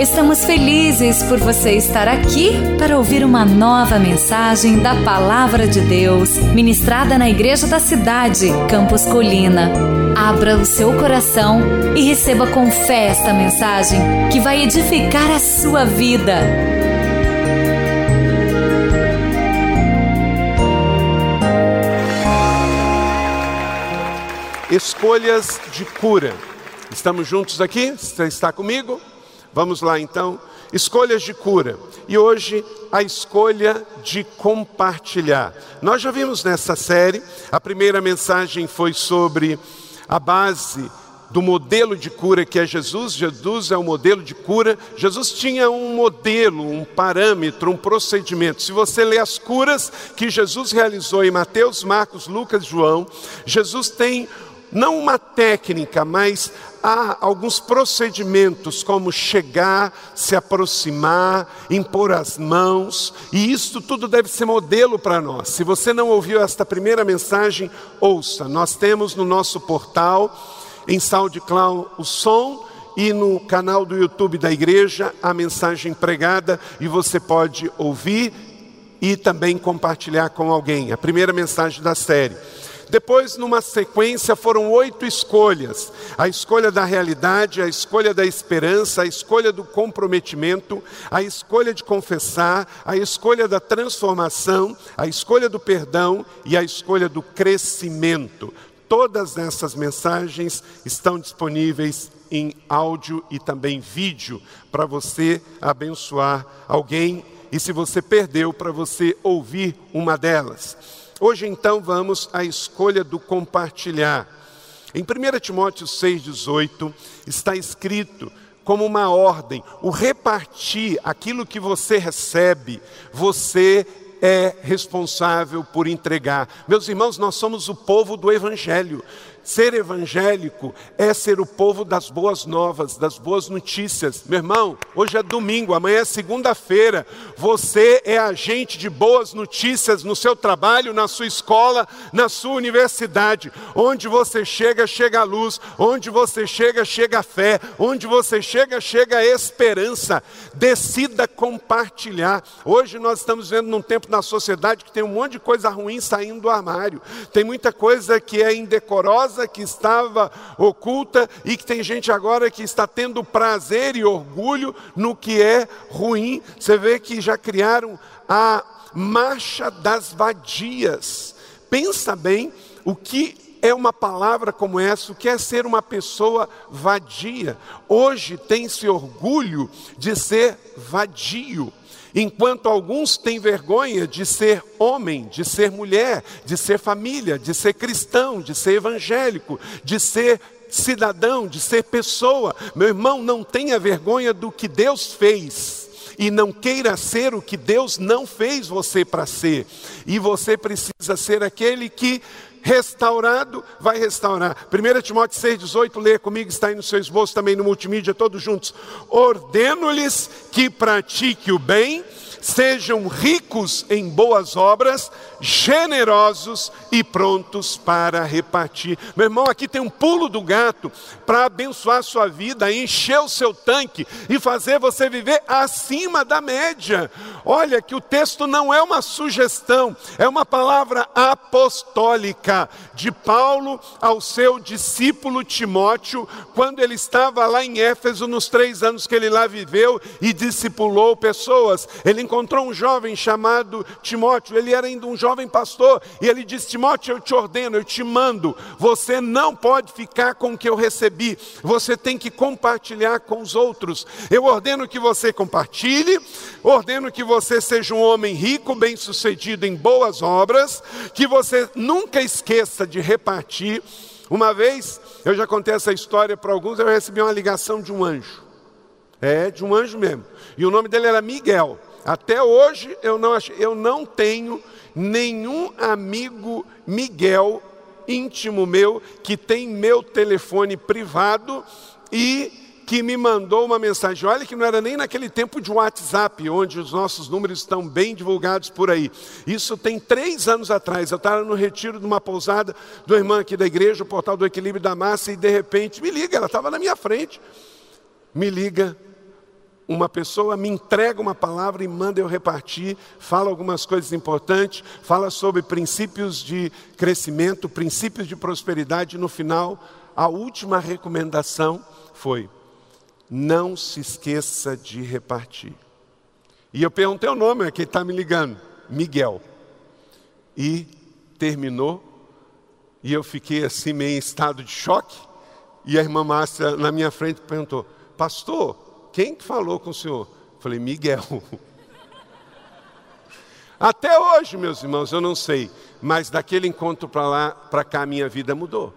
Estamos felizes por você estar aqui para ouvir uma nova mensagem da Palavra de Deus, ministrada na Igreja da Cidade, Campos Colina. Abra o seu coração e receba com fé esta mensagem que vai edificar a sua vida. Escolhas de cura. Estamos juntos aqui? Você está comigo? Vamos lá então. Escolhas de cura. E hoje a escolha de compartilhar. Nós já vimos nessa série, a primeira mensagem foi sobre a base do modelo de cura que é Jesus. Jesus é o modelo de cura. Jesus tinha um modelo, um parâmetro, um procedimento. Se você ler as curas que Jesus realizou em Mateus, Marcos, Lucas, João, Jesus tem não uma técnica, mas há alguns procedimentos, como chegar, se aproximar, impor as mãos, e isso tudo deve ser modelo para nós. Se você não ouviu esta primeira mensagem, ouça. Nós temos no nosso portal, em SoundCloud, o som e no canal do YouTube da igreja a mensagem pregada, e você pode ouvir e também compartilhar com alguém. A primeira mensagem da série. Depois, numa sequência, foram oito escolhas: a escolha da realidade, a escolha da esperança, a escolha do comprometimento, a escolha de confessar, a escolha da transformação, a escolha do perdão e a escolha do crescimento. Todas essas mensagens estão disponíveis em áudio e também vídeo para você abençoar alguém e se você perdeu, para você ouvir uma delas. Hoje então vamos à escolha do compartilhar. Em 1 Timóteo 6,18 está escrito como uma ordem: o repartir aquilo que você recebe, você é responsável por entregar. Meus irmãos, nós somos o povo do Evangelho. Ser evangélico é ser o povo das boas novas, das boas notícias. Meu irmão, hoje é domingo, amanhã é segunda-feira. Você é agente de boas notícias no seu trabalho, na sua escola, na sua universidade. Onde você chega, chega a luz. Onde você chega, chega a fé. Onde você chega, chega a esperança. Decida compartilhar. Hoje nós estamos vendo num tempo na sociedade que tem um monte de coisa ruim saindo do armário. Tem muita coisa que é indecorosa que estava oculta e que tem gente agora que está tendo prazer e orgulho no que é ruim. Você vê que já criaram a marcha das vadias. Pensa bem o que é uma palavra como essa, o que é ser uma pessoa vadia. Hoje tem-se orgulho de ser vadio. Enquanto alguns têm vergonha de ser homem, de ser mulher, de ser família, de ser cristão, de ser evangélico, de ser cidadão, de ser pessoa. Meu irmão, não tenha vergonha do que Deus fez. E não queira ser o que Deus não fez você para ser. E você precisa ser aquele que restaurado, vai restaurar. 1 Timóteo 6,18, lê comigo, está aí no seu esboço também no multimídia, todos juntos. Ordeno-lhes que pratique o bem sejam ricos em boas obras, generosos e prontos para repartir. Meu irmão, aqui tem um pulo do gato para abençoar sua vida, encher o seu tanque e fazer você viver acima da média. Olha que o texto não é uma sugestão, é uma palavra apostólica de Paulo ao seu discípulo Timóteo, quando ele estava lá em Éfeso, nos três anos que ele lá viveu e discipulou pessoas. Ele encontrou um jovem chamado Timóteo, ele era ainda um jovem pastor, e ele disse: Timóteo, eu te ordeno, eu te mando, você não pode ficar com o que eu recebi, você tem que compartilhar com os outros. Eu ordeno que você compartilhe, ordeno que você seja um homem rico, bem-sucedido em boas obras, que você nunca esqueça de repartir. Uma vez, eu já contei essa história para alguns, eu recebi uma ligação de um anjo. É, de um anjo mesmo. E o nome dele era Miguel. Até hoje eu não, eu não tenho nenhum amigo Miguel íntimo meu que tem meu telefone privado e que me mandou uma mensagem. Olha que não era nem naquele tempo de WhatsApp, onde os nossos números estão bem divulgados por aí. Isso tem três anos atrás. Eu estava no retiro de uma pousada do irmão aqui da igreja, o portal do equilíbrio da massa, e de repente me liga, ela estava na minha frente. Me liga uma pessoa me entrega uma palavra e manda eu repartir, fala algumas coisas importantes, fala sobre princípios de crescimento, princípios de prosperidade. No final, a última recomendação foi: não se esqueça de repartir. E eu perguntei o nome, é quem está me ligando? Miguel. E terminou, e eu fiquei assim, meio em estado de choque. E a irmã Márcia, na minha frente, perguntou: Pastor, quem falou com o senhor? Falei, Miguel. Até hoje, meus irmãos, eu não sei, mas daquele encontro para lá, para cá, minha vida mudou.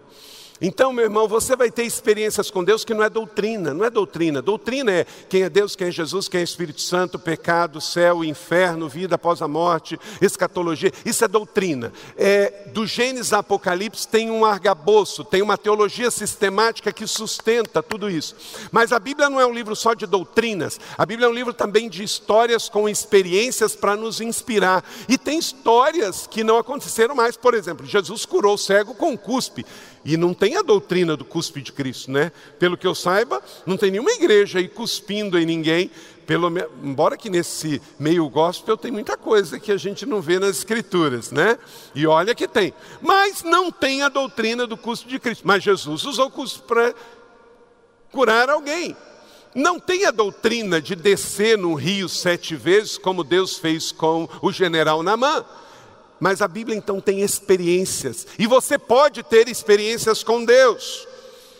Então, meu irmão, você vai ter experiências com Deus que não é doutrina, não é doutrina. Doutrina é quem é Deus, quem é Jesus, quem é Espírito Santo, pecado, céu, inferno, vida após a morte, escatologia. Isso é doutrina. É, do Gênesis a Apocalipse tem um argaboço, tem uma teologia sistemática que sustenta tudo isso. Mas a Bíblia não é um livro só de doutrinas. A Bíblia é um livro também de histórias com experiências para nos inspirar. E tem histórias que não aconteceram mais. Por exemplo, Jesus curou o cego com um cuspe. E não tem a doutrina do cuspe de Cristo, né? Pelo que eu saiba, não tem nenhuma igreja aí cuspindo em ninguém. Pelo, embora que nesse meio gospel tem muita coisa que a gente não vê nas escrituras, né? E olha que tem. Mas não tem a doutrina do cuspe de Cristo. Mas Jesus usou o cuspe para curar alguém. Não tem a doutrina de descer no rio sete vezes, como Deus fez com o general Namã. Mas a Bíblia então tem experiências, e você pode ter experiências com Deus.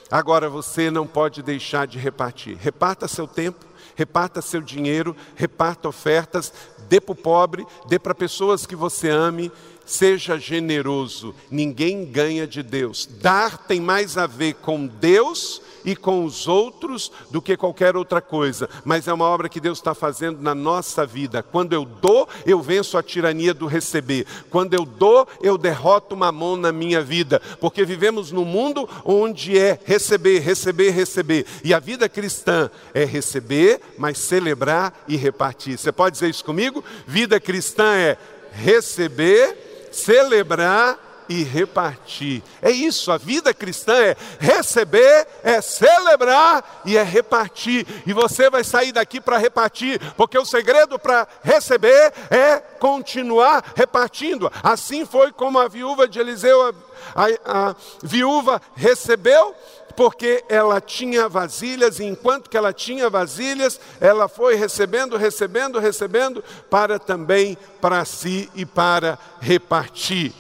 Agora você não pode deixar de repartir. Reparta seu tempo, reparta seu dinheiro, reparta ofertas, dê para o pobre, dê para pessoas que você ame, seja generoso. Ninguém ganha de Deus. Dar tem mais a ver com Deus e com os outros do que qualquer outra coisa, mas é uma obra que Deus está fazendo na nossa vida. Quando eu dou, eu venço a tirania do receber. Quando eu dou, eu derroto uma mão na minha vida, porque vivemos num mundo onde é receber, receber, receber. E a vida cristã é receber, mas celebrar e repartir. Você pode dizer isso comigo? Vida cristã é receber, celebrar e repartir. É isso, a vida cristã é receber, é celebrar e é repartir. E você vai sair daqui para repartir, porque o segredo para receber é continuar repartindo. Assim foi como a viúva de Eliseu, a, a, a viúva recebeu porque ela tinha vasilhas, e enquanto que ela tinha vasilhas, ela foi recebendo, recebendo, recebendo, para também para si e para repartir.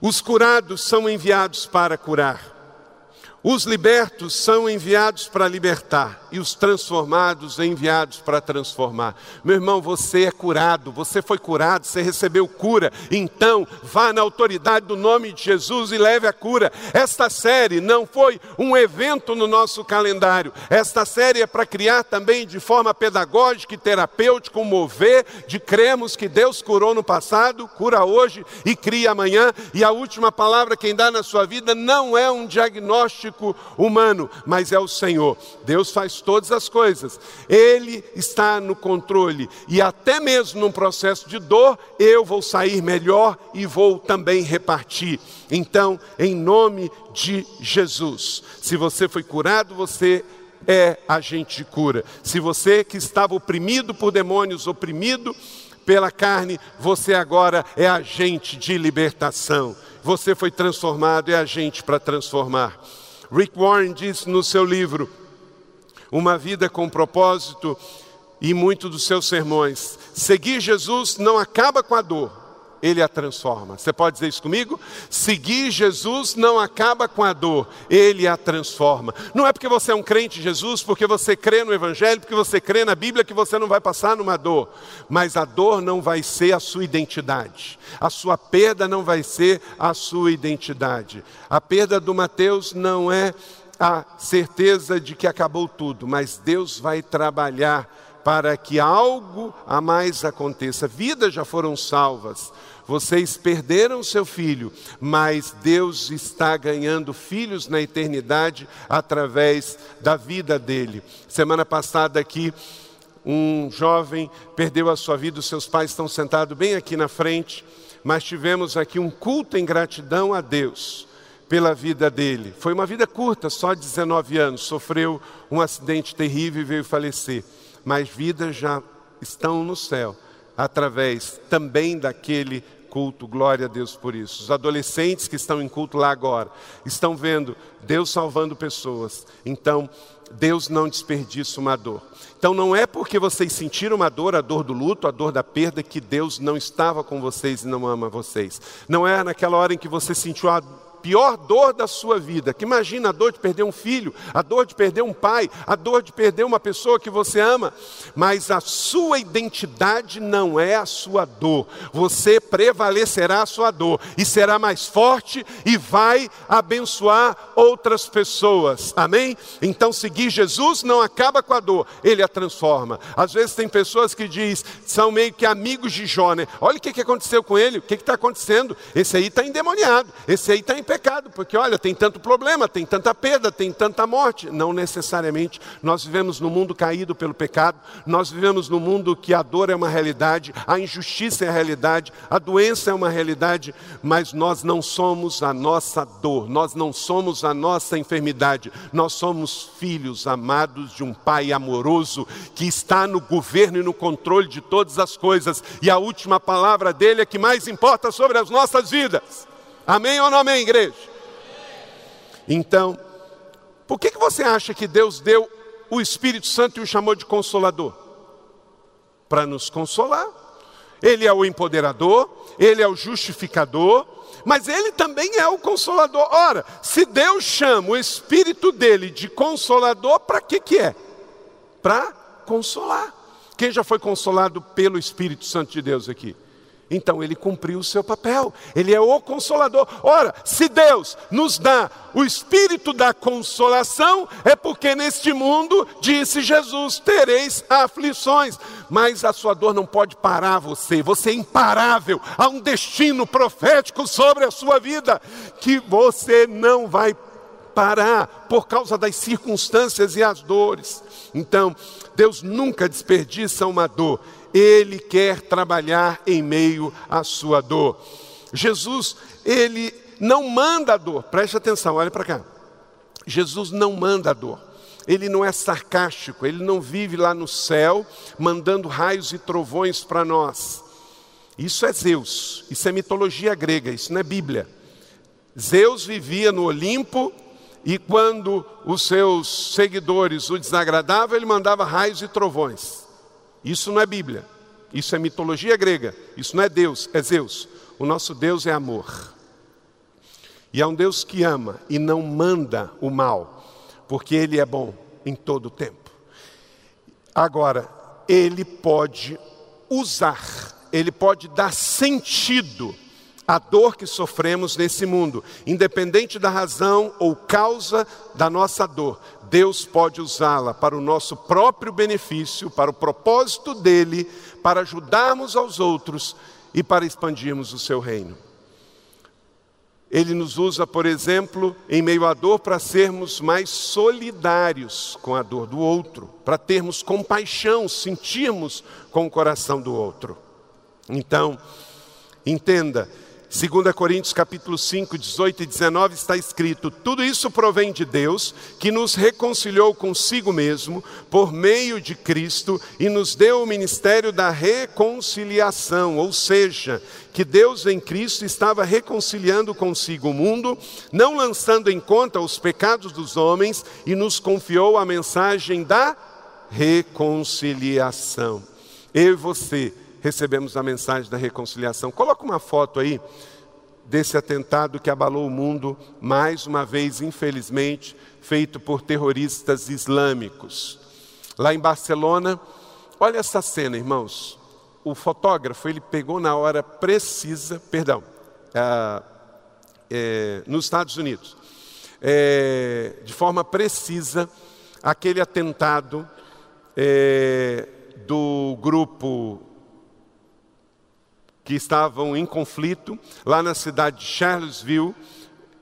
Os curados são enviados para curar. Os libertos são enviados para libertar e os transformados enviados para transformar. Meu irmão, você é curado, você foi curado, você recebeu cura. Então, vá na autoridade do nome de Jesus e leve a cura. Esta série não foi um evento no nosso calendário. Esta série é para criar também de forma pedagógica e terapêutica um mover de cremos que Deus curou no passado, cura hoje e cria amanhã. E a última palavra quem dá na sua vida não é um diagnóstico humano, mas é o Senhor. Deus faz todas as coisas, Ele está no controle, e até mesmo num processo de dor, eu vou sair melhor e vou também repartir. Então, em nome de Jesus, se você foi curado, você é agente de cura. Se você que estava oprimido por demônios, oprimido pela carne, você agora é agente de libertação. Você foi transformado, é agente para transformar. Rick Warren diz no seu livro, Uma Vida com Propósito, e muito dos seus sermões: seguir Jesus não acaba com a dor, ele a transforma. Você pode dizer isso comigo? Seguir Jesus não acaba com a dor, ele a transforma. Não é porque você é um crente em Jesus, porque você crê no Evangelho, porque você crê na Bíblia, que você não vai passar numa dor. Mas a dor não vai ser a sua identidade, a sua perda não vai ser a sua identidade. A perda do Mateus não é a certeza de que acabou tudo, mas Deus vai trabalhar para que algo a mais aconteça. Vidas já foram salvas. Vocês perderam seu filho, mas Deus está ganhando filhos na eternidade através da vida dele. Semana passada aqui, um jovem perdeu a sua vida, os seus pais estão sentados bem aqui na frente, mas tivemos aqui um culto em gratidão a Deus pela vida dele. Foi uma vida curta, só 19 anos, sofreu um acidente terrível e veio falecer mas vidas já estão no céu, através também daquele culto, glória a Deus por isso. Os adolescentes que estão em culto lá agora estão vendo Deus salvando pessoas. Então, Deus não desperdiça uma dor. Então não é porque vocês sentiram uma dor, a dor do luto, a dor da perda, que Deus não estava com vocês e não ama vocês. Não é naquela hora em que você sentiu a pior dor da sua vida, que imagina a dor de perder um filho, a dor de perder um pai, a dor de perder uma pessoa que você ama, mas a sua identidade não é a sua dor. Você prevalecerá a sua dor e será mais forte e vai abençoar outras pessoas. Amém? Então seguir Jesus não acaba com a dor, ele a transforma. Às vezes tem pessoas que diz, são meio que amigos de Jó, né? Olha o que aconteceu com ele, o que está acontecendo? Esse aí está endemoniado, esse aí está em pecado pecado, porque olha, tem tanto problema, tem tanta perda, tem tanta morte. Não necessariamente. Nós vivemos num mundo caído pelo pecado, nós vivemos num mundo que a dor é uma realidade, a injustiça é a realidade, a doença é uma realidade, mas nós não somos a nossa dor, nós não somos a nossa enfermidade, nós somos filhos amados de um Pai amoroso que está no governo e no controle de todas as coisas, e a última palavra dele é que mais importa sobre as nossas vidas. Amém ou não amém, igreja? Então, por que, que você acha que Deus deu o Espírito Santo e o chamou de consolador? Para nos consolar. Ele é o empoderador, ele é o justificador, mas ele também é o consolador. Ora, se Deus chama o Espírito dele de consolador, para que, que é? Para consolar. Quem já foi consolado pelo Espírito Santo de Deus aqui? Então ele cumpriu o seu papel, ele é o consolador. Ora, se Deus nos dá o espírito da consolação, é porque neste mundo, disse Jesus, tereis aflições, mas a sua dor não pode parar você, você é imparável. Há um destino profético sobre a sua vida que você não vai parar por causa das circunstâncias e as dores. Então, Deus nunca desperdiça uma dor ele quer trabalhar em meio à sua dor. Jesus, ele não manda a dor, preste atenção, olha para cá. Jesus não manda a dor. Ele não é sarcástico, ele não vive lá no céu mandando raios e trovões para nós. Isso é Zeus, isso é mitologia grega, isso não é Bíblia. Zeus vivia no Olimpo e quando os seus seguidores o desagradavam, ele mandava raios e trovões. Isso não é Bíblia, isso é mitologia grega, isso não é Deus, é Zeus. O nosso Deus é amor. E é um Deus que ama e não manda o mal, porque Ele é bom em todo o tempo. Agora, Ele pode usar, Ele pode dar sentido à dor que sofremos nesse mundo, independente da razão ou causa da nossa dor. Deus pode usá-la para o nosso próprio benefício, para o propósito dele, para ajudarmos aos outros e para expandirmos o seu reino. Ele nos usa, por exemplo, em meio à dor, para sermos mais solidários com a dor do outro, para termos compaixão, sentirmos com o coração do outro. Então, entenda, 2 Coríntios capítulo 5, 18 e 19 está escrito: Tudo isso provém de Deus, que nos reconciliou consigo mesmo por meio de Cristo e nos deu o ministério da reconciliação, ou seja, que Deus em Cristo estava reconciliando consigo o mundo, não lançando em conta os pecados dos homens, e nos confiou a mensagem da reconciliação. Eu e você recebemos a mensagem da reconciliação. Coloca uma foto aí desse atentado que abalou o mundo, mais uma vez, infelizmente, feito por terroristas islâmicos. Lá em Barcelona, olha essa cena, irmãos. O fotógrafo, ele pegou na hora precisa, perdão, é, é, nos Estados Unidos, é, de forma precisa, aquele atentado é, do grupo que estavam em conflito lá na cidade de Charlottesville,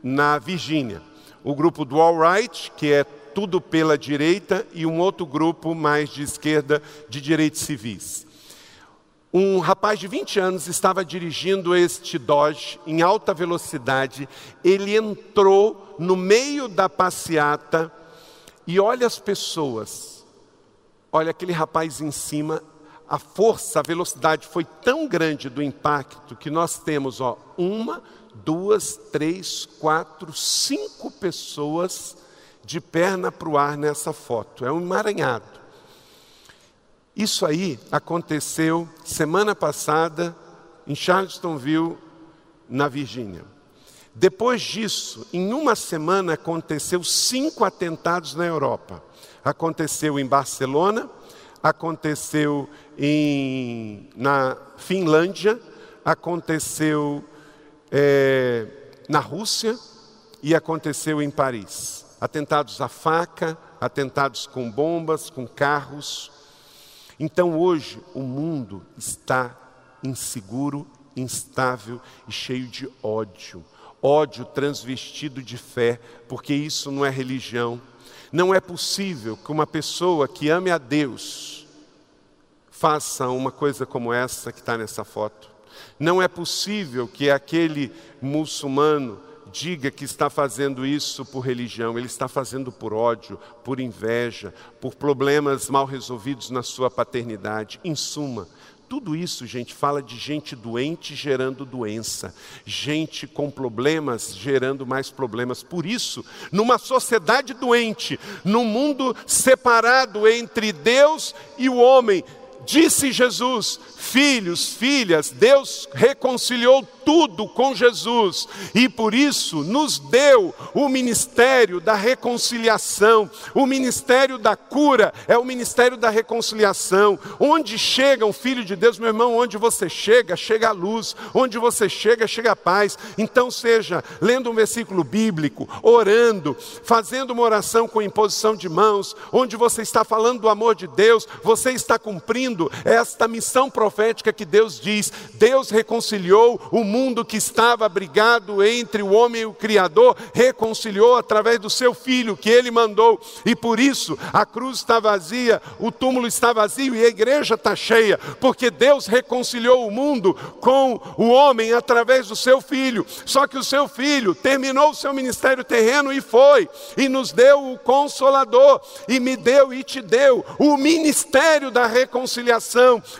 na Virgínia. O grupo do All Right, que é tudo pela direita, e um outro grupo mais de esquerda, de direitos civis. Um rapaz de 20 anos estava dirigindo este Dodge em alta velocidade. Ele entrou no meio da passeata e olha as pessoas. Olha, aquele rapaz em cima, a força, a velocidade foi tão grande do impacto que nós temos, ó, uma, duas, três, quatro, cinco pessoas de perna para o ar nessa foto. É um emaranhado. Isso aí aconteceu semana passada em Charlestonville, na Virgínia. Depois disso, em uma semana aconteceu cinco atentados na Europa. Aconteceu em Barcelona, aconteceu em, na Finlândia, aconteceu é, na Rússia e aconteceu em Paris. Atentados à faca, atentados com bombas, com carros. Então hoje o mundo está inseguro, instável e cheio de ódio. Ódio transvestido de fé, porque isso não é religião, não é possível que uma pessoa que ame a Deus faça uma coisa como essa que está nessa foto. Não é possível que aquele muçulmano diga que está fazendo isso por religião, ele está fazendo por ódio, por inveja, por problemas mal resolvidos na sua paternidade. Em suma, tudo isso, gente, fala de gente doente gerando doença, gente com problemas gerando mais problemas. Por isso, numa sociedade doente, num mundo separado entre Deus e o homem, disse Jesus: Filhos, filhas, Deus reconciliou tudo com Jesus e por isso nos deu o ministério da reconciliação, o ministério da cura, é o ministério da reconciliação. Onde chega um filho de Deus, meu irmão, onde você chega, chega a luz, onde você chega, chega a paz. Então, seja lendo um versículo bíblico, orando, fazendo uma oração com imposição de mãos, onde você está falando do amor de Deus, você está cumprindo esta missão profética que Deus diz: Deus reconciliou o mundo que estava brigado entre o homem e o Criador, reconciliou através do seu filho que ele mandou, e por isso a cruz está vazia, o túmulo está vazio e a igreja está cheia, porque Deus reconciliou o mundo com o homem através do seu filho. Só que o seu filho terminou o seu ministério terreno e foi, e nos deu o consolador, e me deu e te deu o ministério da reconciliação.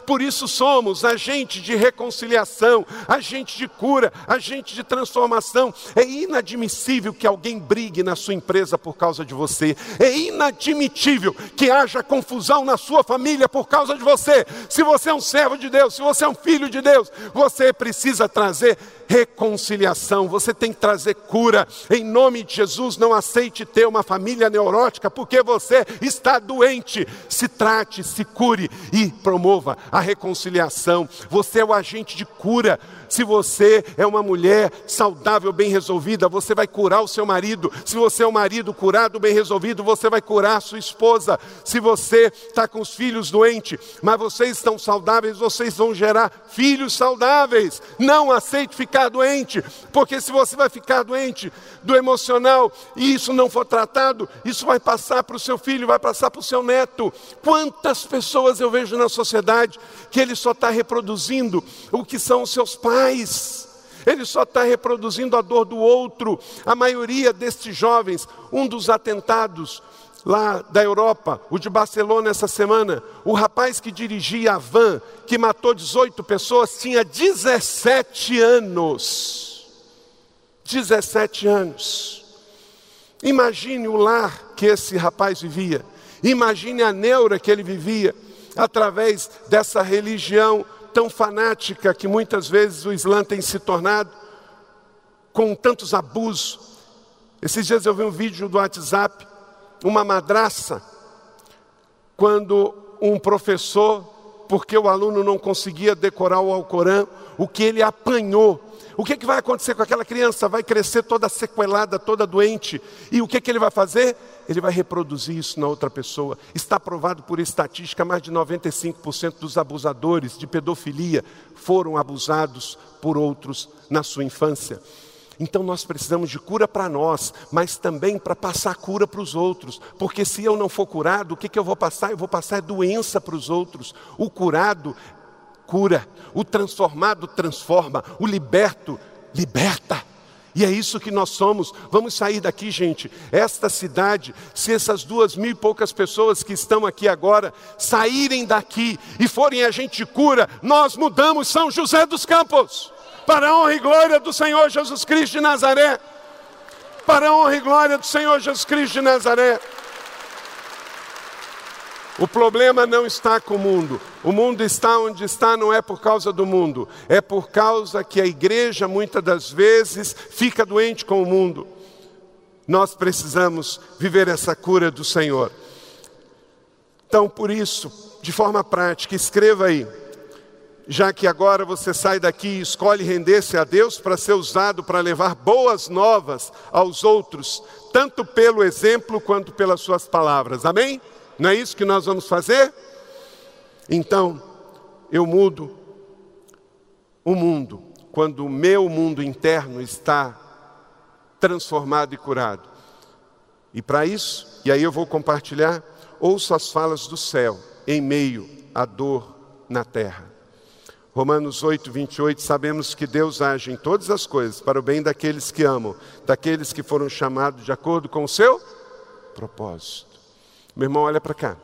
Por isso somos agente de reconciliação, agente de cura, agente de transformação. É inadmissível que alguém brigue na sua empresa por causa de você. É inadmissível que haja confusão na sua família por causa de você. Se você é um servo de Deus, se você é um filho de Deus, você precisa trazer reconciliação, você tem que trazer cura. Em nome de Jesus, não aceite ter uma família neurótica porque você está doente. Se trate, se cure e promova a reconciliação. Você é o agente de cura. Se você é uma mulher saudável, bem resolvida, você vai curar o seu marido. Se você é um marido curado, bem resolvido, você vai curar a sua esposa. Se você está com os filhos doentes, mas vocês estão saudáveis, vocês vão gerar filhos saudáveis. Não aceite ficar doente, porque se você vai ficar doente do emocional e isso não for tratado, isso vai passar para o seu filho, vai passar para o seu neto. Quantas pessoas eu vejo na sociedade que ele só está reproduzindo o que são os seus pais mais. Ele só está reproduzindo a dor do outro. A maioria destes jovens, um dos atentados lá da Europa, o de Barcelona essa semana, o rapaz que dirigia a van, que matou 18 pessoas, tinha 17 anos. 17 anos. Imagine o lar que esse rapaz vivia. Imagine a neura que ele vivia através dessa religião tão fanática que muitas vezes o Islã tem se tornado, com tantos abusos. Esses dias eu vi um vídeo do WhatsApp, uma madraça, quando um professor, porque o aluno não conseguia decorar o Alcorão, o que ele apanhou o que, que vai acontecer com aquela criança? Vai crescer toda sequelada, toda doente. E o que, que ele vai fazer? Ele vai reproduzir isso na outra pessoa. Está provado por estatística: mais de 95% dos abusadores de pedofilia foram abusados por outros na sua infância. Então nós precisamos de cura para nós, mas também para passar cura para os outros. Porque se eu não for curado, o que, que eu vou passar? Eu vou passar doença para os outros. O curado cura, o transformado transforma, o liberto liberta. E é isso que nós somos. Vamos sair daqui, gente. Esta cidade, se essas duas mil e poucas pessoas que estão aqui agora saírem daqui e forem agente de cura, nós mudamos São José dos Campos para a honra e glória do Senhor Jesus Cristo de Nazaré. Para a honra e glória do Senhor Jesus Cristo de Nazaré. O problema não está com o mundo. O mundo está onde está não é por causa do mundo, é por causa que a igreja muitas das vezes fica doente com o mundo. Nós precisamos viver essa cura do Senhor. Então, por isso, de forma prática, escreva aí. Já que agora você sai daqui e escolhe render-se a Deus para ser usado para levar boas novas aos outros, tanto pelo exemplo quanto pelas suas palavras. Amém? Não é isso que nós vamos fazer? Então, eu mudo o mundo quando o meu mundo interno está transformado e curado. E para isso, e aí eu vou compartilhar, ouço as falas do céu em meio à dor na terra. Romanos 8, 28, sabemos que Deus age em todas as coisas para o bem daqueles que amam, daqueles que foram chamados de acordo com o seu propósito. Meu irmão, olha para cá.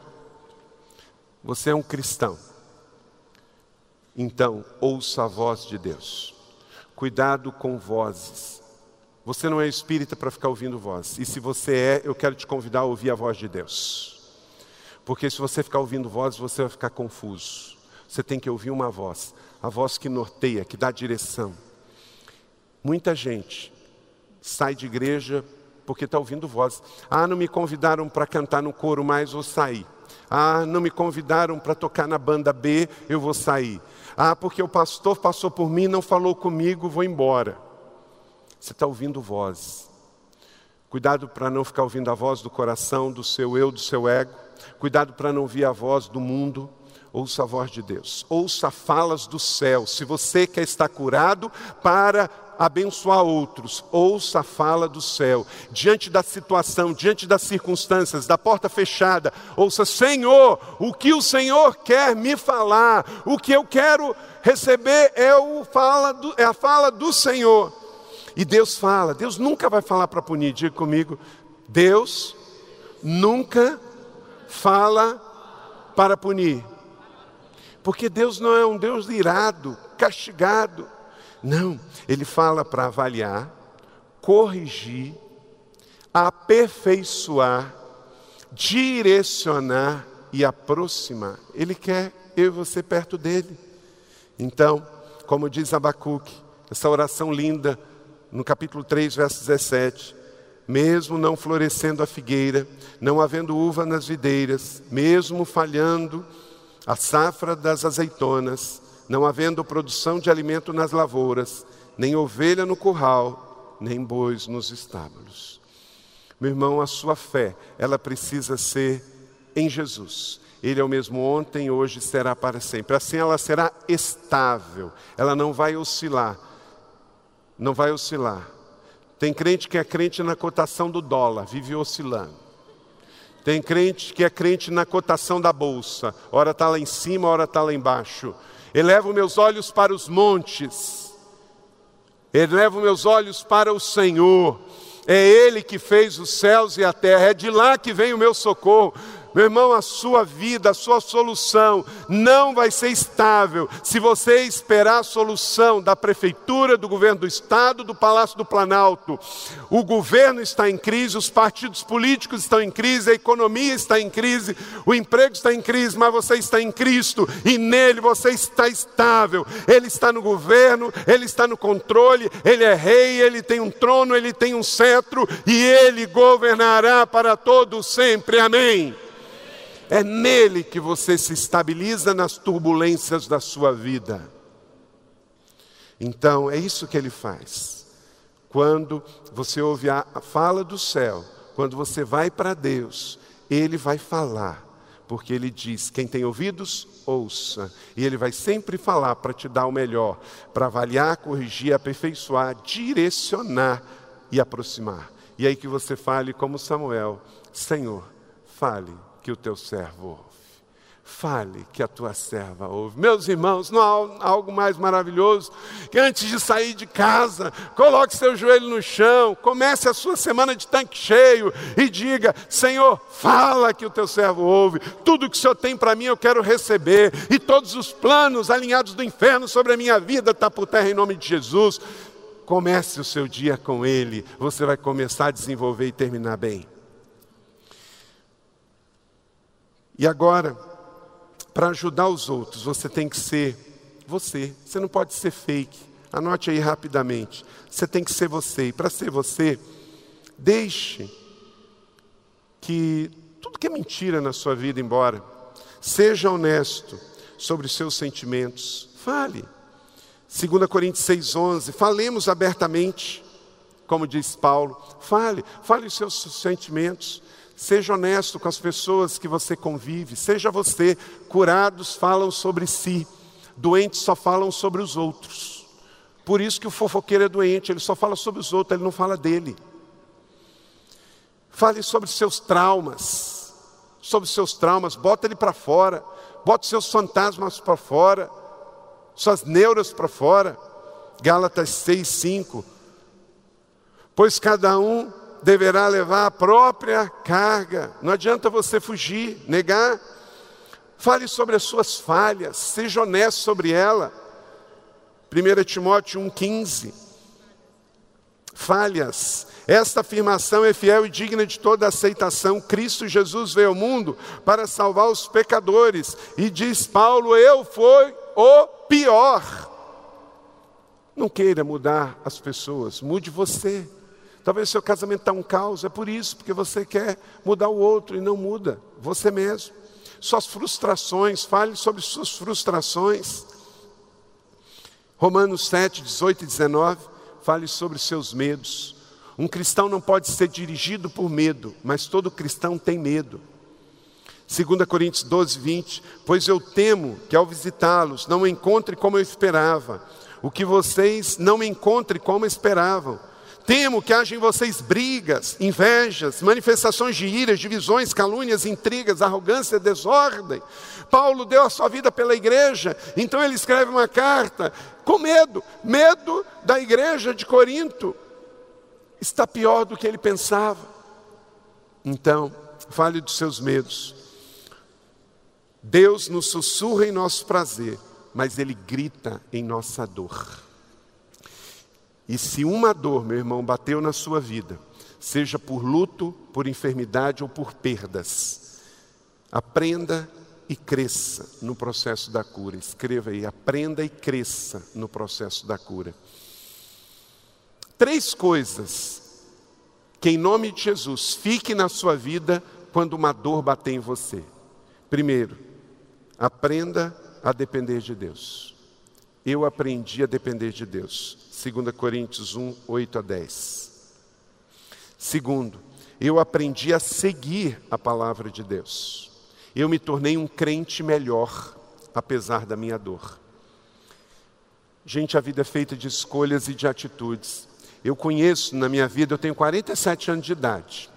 Você é um cristão. Então, ouça a voz de Deus. Cuidado com vozes. Você não é espírita para ficar ouvindo voz. E se você é, eu quero te convidar a ouvir a voz de Deus. Porque se você ficar ouvindo voz, você vai ficar confuso. Você tem que ouvir uma voz, a voz que norteia, que dá direção. Muita gente sai de igreja porque está ouvindo voz. Ah, não me convidaram para cantar no coro mais, vou sair. Ah, não me convidaram para tocar na banda B, eu vou sair. Ah, porque o pastor passou por mim, não falou comigo, vou embora. Você está ouvindo voz. Cuidado para não ficar ouvindo a voz do coração, do seu eu, do seu ego. Cuidado para não ouvir a voz do mundo. Ouça a voz de Deus. Ouça falas do céu. Se você quer estar curado, para abençoar outros, ouça a fala do céu. Diante da situação, diante das circunstâncias, da porta fechada, ouça: Senhor, o que o Senhor quer me falar, o que eu quero receber é, o fala do, é a fala do Senhor. E Deus fala, Deus nunca vai falar para punir, diga comigo, Deus nunca fala para punir. Porque Deus não é um Deus irado, castigado. Não, ele fala para avaliar, corrigir, aperfeiçoar, direcionar e aproximar. Ele quer eu e você perto dele. Então, como diz Abacuque, essa oração linda, no capítulo 3, verso 17: mesmo não florescendo a figueira, não havendo uva nas videiras, mesmo falhando a safra das azeitonas, não havendo produção de alimento nas lavouras, nem ovelha no curral, nem bois nos estábulos. Meu irmão, a sua fé, ela precisa ser em Jesus. Ele é o mesmo ontem, hoje será para sempre. Assim ela será estável, ela não vai oscilar. Não vai oscilar. Tem crente que é crente na cotação do dólar, vive oscilando. Tem crente que é crente na cotação da bolsa, ora está lá em cima, ora está lá embaixo. Elevo meus olhos para os montes, elevo meus olhos para o Senhor. É Ele que fez os céus e a terra, é de lá que vem o meu socorro. Meu irmão, a sua vida, a sua solução não vai ser estável se você esperar a solução da prefeitura, do governo do estado, do Palácio do Planalto. O governo está em crise, os partidos políticos estão em crise, a economia está em crise, o emprego está em crise, mas você está em Cristo e nele você está estável. Ele está no governo, ele está no controle, ele é rei, ele tem um trono, ele tem um cetro e ele governará para todos sempre. Amém. É nele que você se estabiliza nas turbulências da sua vida. Então, é isso que ele faz. Quando você ouve a fala do céu, quando você vai para Deus, ele vai falar, porque ele diz: quem tem ouvidos, ouça. E ele vai sempre falar para te dar o melhor, para avaliar, corrigir, aperfeiçoar, direcionar e aproximar. E aí que você fale como Samuel: Senhor, fale que o teu servo ouve. Fale que a tua serva ouve. Meus irmãos, não há algo mais maravilhoso que antes de sair de casa, coloque seu joelho no chão, comece a sua semana de tanque cheio e diga: Senhor, fala que o teu servo ouve. Tudo que o Senhor tem para mim eu quero receber, e todos os planos alinhados do inferno sobre a minha vida está por terra em nome de Jesus. Comece o seu dia com Ele, você vai começar a desenvolver e terminar bem. E agora, para ajudar os outros, você tem que ser você. Você não pode ser fake. Anote aí rapidamente. Você tem que ser você. E para ser você, deixe que tudo que é mentira na sua vida embora. Seja honesto sobre os seus sentimentos. Fale. 2 Coríntios 6,11. Falemos abertamente, como diz Paulo. Fale, fale os seus sentimentos. Seja honesto com as pessoas que você convive, seja você. Curados falam sobre si, doentes só falam sobre os outros. Por isso que o fofoqueiro é doente, ele só fala sobre os outros, ele não fala dele. Fale sobre seus traumas, sobre seus traumas, bota ele para fora, bota seus fantasmas para fora, suas neuras para fora. Gálatas 6, 5. Pois cada um deverá levar a própria carga. Não adianta você fugir, negar. Fale sobre as suas falhas, seja honesto sobre ela. 1 Timóteo 1,15. Falhas. Esta afirmação é fiel e digna de toda aceitação. Cristo Jesus veio ao mundo para salvar os pecadores. E diz Paulo: Eu fui o pior. Não queira mudar as pessoas, mude você. Talvez seu casamento está um caos, é por isso, porque você quer mudar o outro e não muda você mesmo. Suas frustrações, fale sobre suas frustrações. Romanos 7, 18 e 19, fale sobre seus medos. Um cristão não pode ser dirigido por medo, mas todo cristão tem medo. 2 Coríntios 12, 20, pois eu temo que ao visitá-los não encontre como eu esperava, o que vocês não encontrem como esperavam Temo que haja em vocês brigas, invejas, manifestações de ira, divisões, calúnias, intrigas, arrogância, desordem. Paulo deu a sua vida pela igreja, então ele escreve uma carta com medo, medo da igreja de Corinto. Está pior do que ele pensava. Então, fale dos seus medos. Deus nos sussurra em nosso prazer, mas ele grita em nossa dor. E se uma dor, meu irmão, bateu na sua vida, seja por luto, por enfermidade ou por perdas, aprenda e cresça no processo da cura. Escreva aí, aprenda e cresça no processo da cura. Três coisas que, em nome de Jesus, fique na sua vida quando uma dor bater em você. Primeiro, aprenda a depender de Deus. Eu aprendi a depender de Deus. 2 Coríntios 1, 8 a 10. Segundo, eu aprendi a seguir a palavra de Deus. Eu me tornei um crente melhor, apesar da minha dor. Gente, a vida é feita de escolhas e de atitudes. Eu conheço na minha vida, eu tenho 47 anos de idade,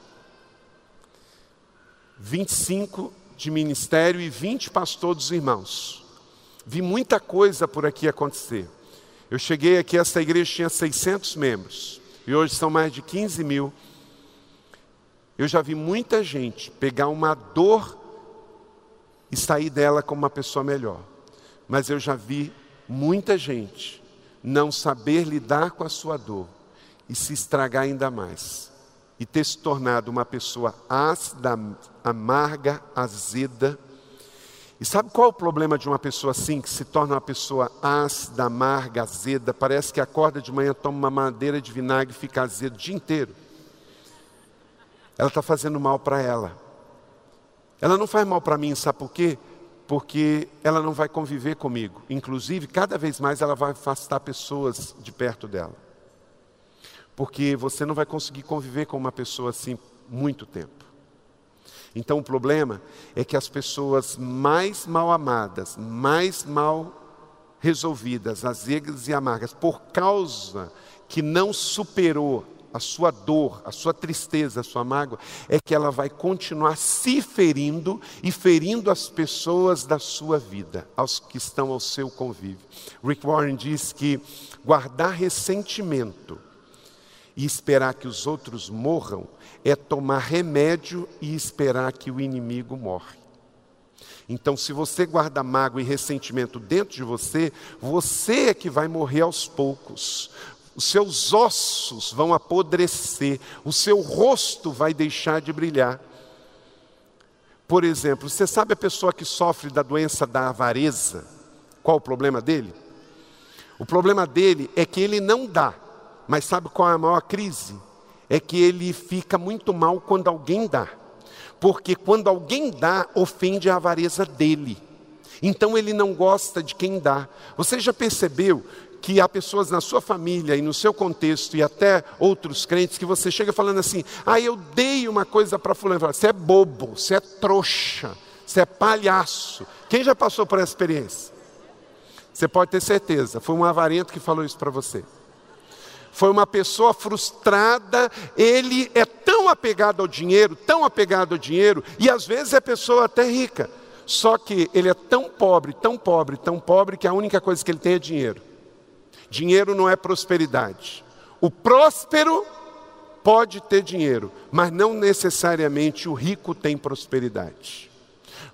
25 de ministério e 20 pastor dos irmãos. Vi muita coisa por aqui acontecer. Eu cheguei aqui, essa igreja tinha 600 membros, e hoje são mais de 15 mil. Eu já vi muita gente pegar uma dor e sair dela como uma pessoa melhor. Mas eu já vi muita gente não saber lidar com a sua dor e se estragar ainda mais. E ter se tornado uma pessoa ácida, amarga, azeda, e sabe qual é o problema de uma pessoa assim, que se torna uma pessoa ácida, amarga, azeda? Parece que acorda de manhã, toma uma madeira de vinagre e fica azedo o dia inteiro. Ela está fazendo mal para ela. Ela não faz mal para mim, sabe por quê? Porque ela não vai conviver comigo. Inclusive, cada vez mais ela vai afastar pessoas de perto dela. Porque você não vai conseguir conviver com uma pessoa assim muito tempo. Então o problema é que as pessoas mais mal amadas, mais mal resolvidas, azegas e amargas, por causa que não superou a sua dor, a sua tristeza, a sua mágoa, é que ela vai continuar se ferindo e ferindo as pessoas da sua vida, aos que estão ao seu convívio. Rick Warren diz que guardar ressentimento e esperar que os outros morram é tomar remédio e esperar que o inimigo morre. Então, se você guarda mágoa e ressentimento dentro de você, você é que vai morrer aos poucos. Os seus ossos vão apodrecer, o seu rosto vai deixar de brilhar. Por exemplo, você sabe a pessoa que sofre da doença da avareza? Qual o problema dele? O problema dele é que ele não dá, mas sabe qual é a maior crise? É que ele fica muito mal quando alguém dá porque quando alguém dá, ofende a avareza dele. Então ele não gosta de quem dá. Você já percebeu que há pessoas na sua família e no seu contexto e até outros crentes que você chega falando assim: "Ah, eu dei uma coisa para fulano", você é bobo, você é trouxa, você é palhaço. Quem já passou por essa experiência? Você pode ter certeza, foi um avarento que falou isso para você foi uma pessoa frustrada, ele é tão apegado ao dinheiro, tão apegado ao dinheiro, e às vezes é pessoa até rica. Só que ele é tão pobre, tão pobre, tão pobre, que a única coisa que ele tem é dinheiro. Dinheiro não é prosperidade. O próspero pode ter dinheiro, mas não necessariamente o rico tem prosperidade.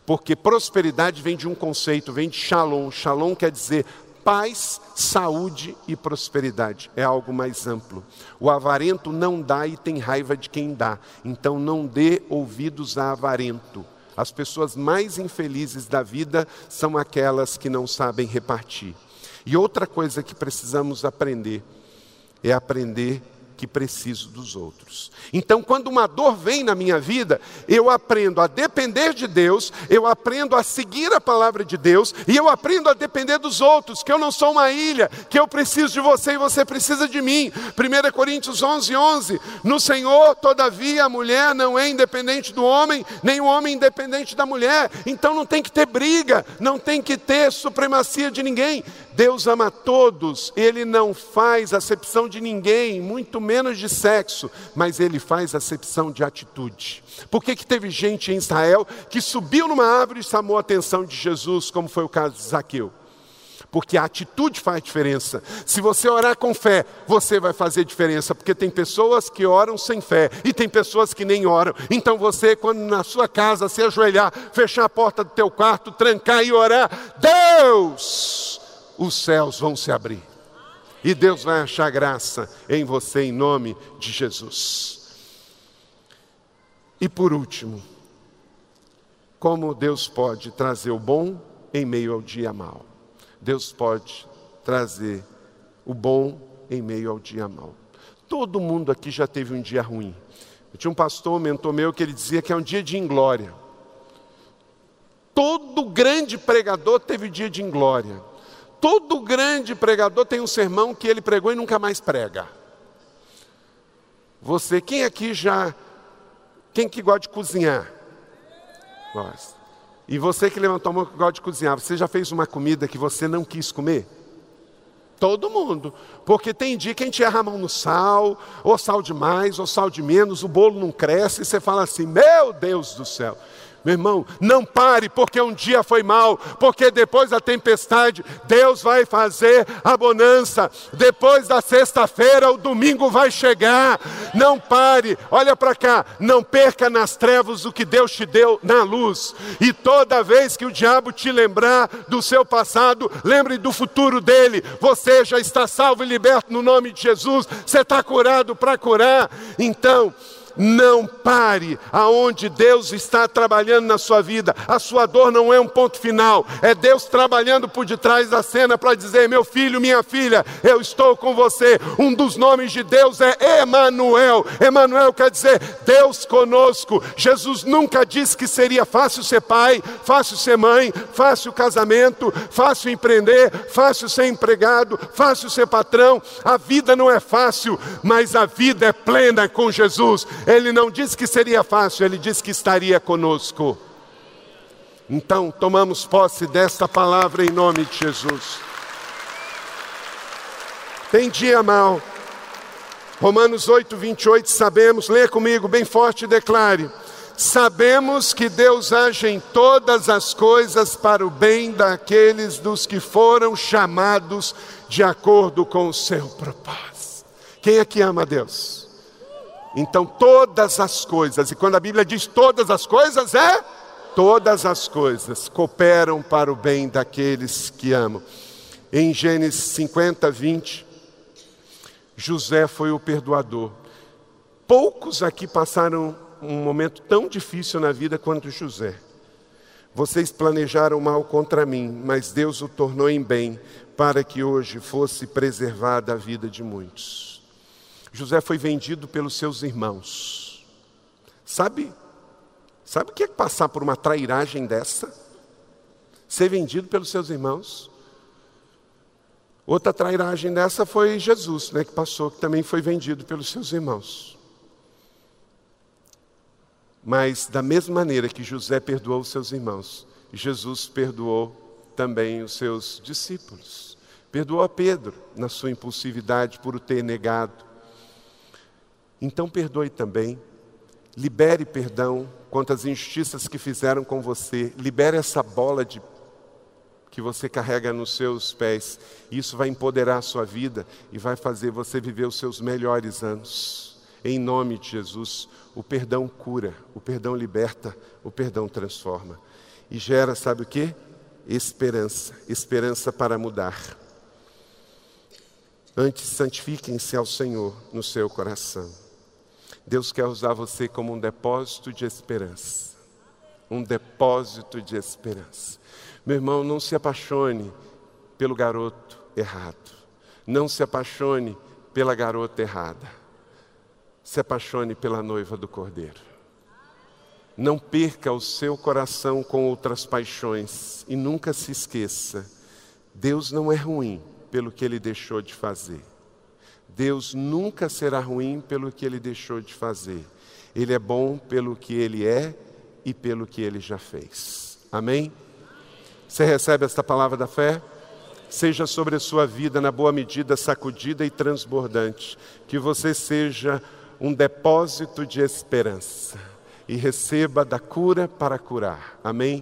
Porque prosperidade vem de um conceito, vem de shalom. Shalom quer dizer paz, saúde e prosperidade. É algo mais amplo. O avarento não dá e tem raiva de quem dá. Então não dê ouvidos a avarento. As pessoas mais infelizes da vida são aquelas que não sabem repartir. E outra coisa que precisamos aprender é aprender que preciso dos outros. Então, quando uma dor vem na minha vida, eu aprendo a depender de Deus, eu aprendo a seguir a palavra de Deus e eu aprendo a depender dos outros, que eu não sou uma ilha, que eu preciso de você e você precisa de mim. 1 Coríntios 11, 11. No Senhor, todavia, a mulher não é independente do homem, nem o homem independente da mulher. Então não tem que ter briga, não tem que ter supremacia de ninguém. Deus ama todos, Ele não faz acepção de ninguém, muito menos de sexo, mas Ele faz acepção de atitude. Por que, que teve gente em Israel que subiu numa árvore e chamou a atenção de Jesus, como foi o caso de Zaqueu? Porque a atitude faz diferença. Se você orar com fé, você vai fazer diferença, porque tem pessoas que oram sem fé e tem pessoas que nem oram. Então você, quando na sua casa se ajoelhar, fechar a porta do teu quarto, trancar e orar, Deus os céus vão se abrir. E Deus vai achar graça em você em nome de Jesus. E por último, como Deus pode trazer o bom em meio ao dia mau? Deus pode trazer o bom em meio ao dia mau. Todo mundo aqui já teve um dia ruim. Eu tinha um pastor, um mentor meu, que ele dizia que é um dia de inglória. Todo grande pregador teve dia de inglória. Todo grande pregador tem um sermão que ele pregou e nunca mais prega. Você, quem aqui já. Quem que gosta de cozinhar? Gosta. E você que levantou a mão que gosta de cozinhar, você já fez uma comida que você não quis comer? Todo mundo. Porque tem dia que a gente erra a mão no sal, ou sal de mais, ou sal de menos, o bolo não cresce, e você fala assim: Meu Deus do céu. Meu irmão, não pare porque um dia foi mal, porque depois da tempestade Deus vai fazer a bonança. Depois da sexta-feira o domingo vai chegar. Não pare, olha para cá, não perca nas trevas o que Deus te deu na luz. E toda vez que o diabo te lembrar do seu passado, lembre do futuro dele. Você já está salvo e liberto no nome de Jesus. Você está curado para curar. Então, não pare aonde Deus está trabalhando na sua vida. A sua dor não é um ponto final, é Deus trabalhando por detrás da cena para dizer: meu filho, minha filha, eu estou com você. Um dos nomes de Deus é Emanuel. Emanuel quer dizer Deus conosco. Jesus nunca disse que seria fácil ser pai, fácil ser mãe, fácil casamento, fácil empreender, fácil ser empregado, fácil ser patrão. A vida não é fácil, mas a vida é plena com Jesus. Ele não disse que seria fácil, ele disse que estaria conosco. Então, tomamos posse desta palavra em nome de Jesus. Tem dia mal, Romanos 8, 28, sabemos, leia comigo bem forte e declare: Sabemos que Deus age em todas as coisas para o bem daqueles dos que foram chamados de acordo com o seu propósito. Quem é que ama Deus? Então, todas as coisas, e quando a Bíblia diz todas as coisas, é todas as coisas cooperam para o bem daqueles que amam. Em Gênesis 50, 20, José foi o perdoador. Poucos aqui passaram um momento tão difícil na vida quanto José. Vocês planejaram mal contra mim, mas Deus o tornou em bem, para que hoje fosse preservada a vida de muitos. José foi vendido pelos seus irmãos. Sabe? Sabe o que é passar por uma trairagem dessa? Ser vendido pelos seus irmãos? Outra trairagem dessa foi Jesus, né, que passou, que também foi vendido pelos seus irmãos. Mas, da mesma maneira que José perdoou os seus irmãos, Jesus perdoou também os seus discípulos. Perdoou a Pedro na sua impulsividade por o ter negado. Então, perdoe também. Libere perdão quanto às injustiças que fizeram com você. Libere essa bola de que você carrega nos seus pés. Isso vai empoderar a sua vida e vai fazer você viver os seus melhores anos. Em nome de Jesus, o perdão cura, o perdão liberta, o perdão transforma. E gera, sabe o que? Esperança, esperança para mudar. Antes, santifiquem-se ao Senhor no seu coração. Deus quer usar você como um depósito de esperança. Um depósito de esperança. Meu irmão, não se apaixone pelo garoto errado. Não se apaixone pela garota errada. Se apaixone pela noiva do cordeiro. Não perca o seu coração com outras paixões e nunca se esqueça: Deus não é ruim pelo que ele deixou de fazer. Deus nunca será ruim pelo que ele deixou de fazer. Ele é bom pelo que ele é e pelo que ele já fez. Amém? Você recebe esta palavra da fé? Seja sobre a sua vida, na boa medida, sacudida e transbordante. Que você seja um depósito de esperança e receba da cura para curar. Amém?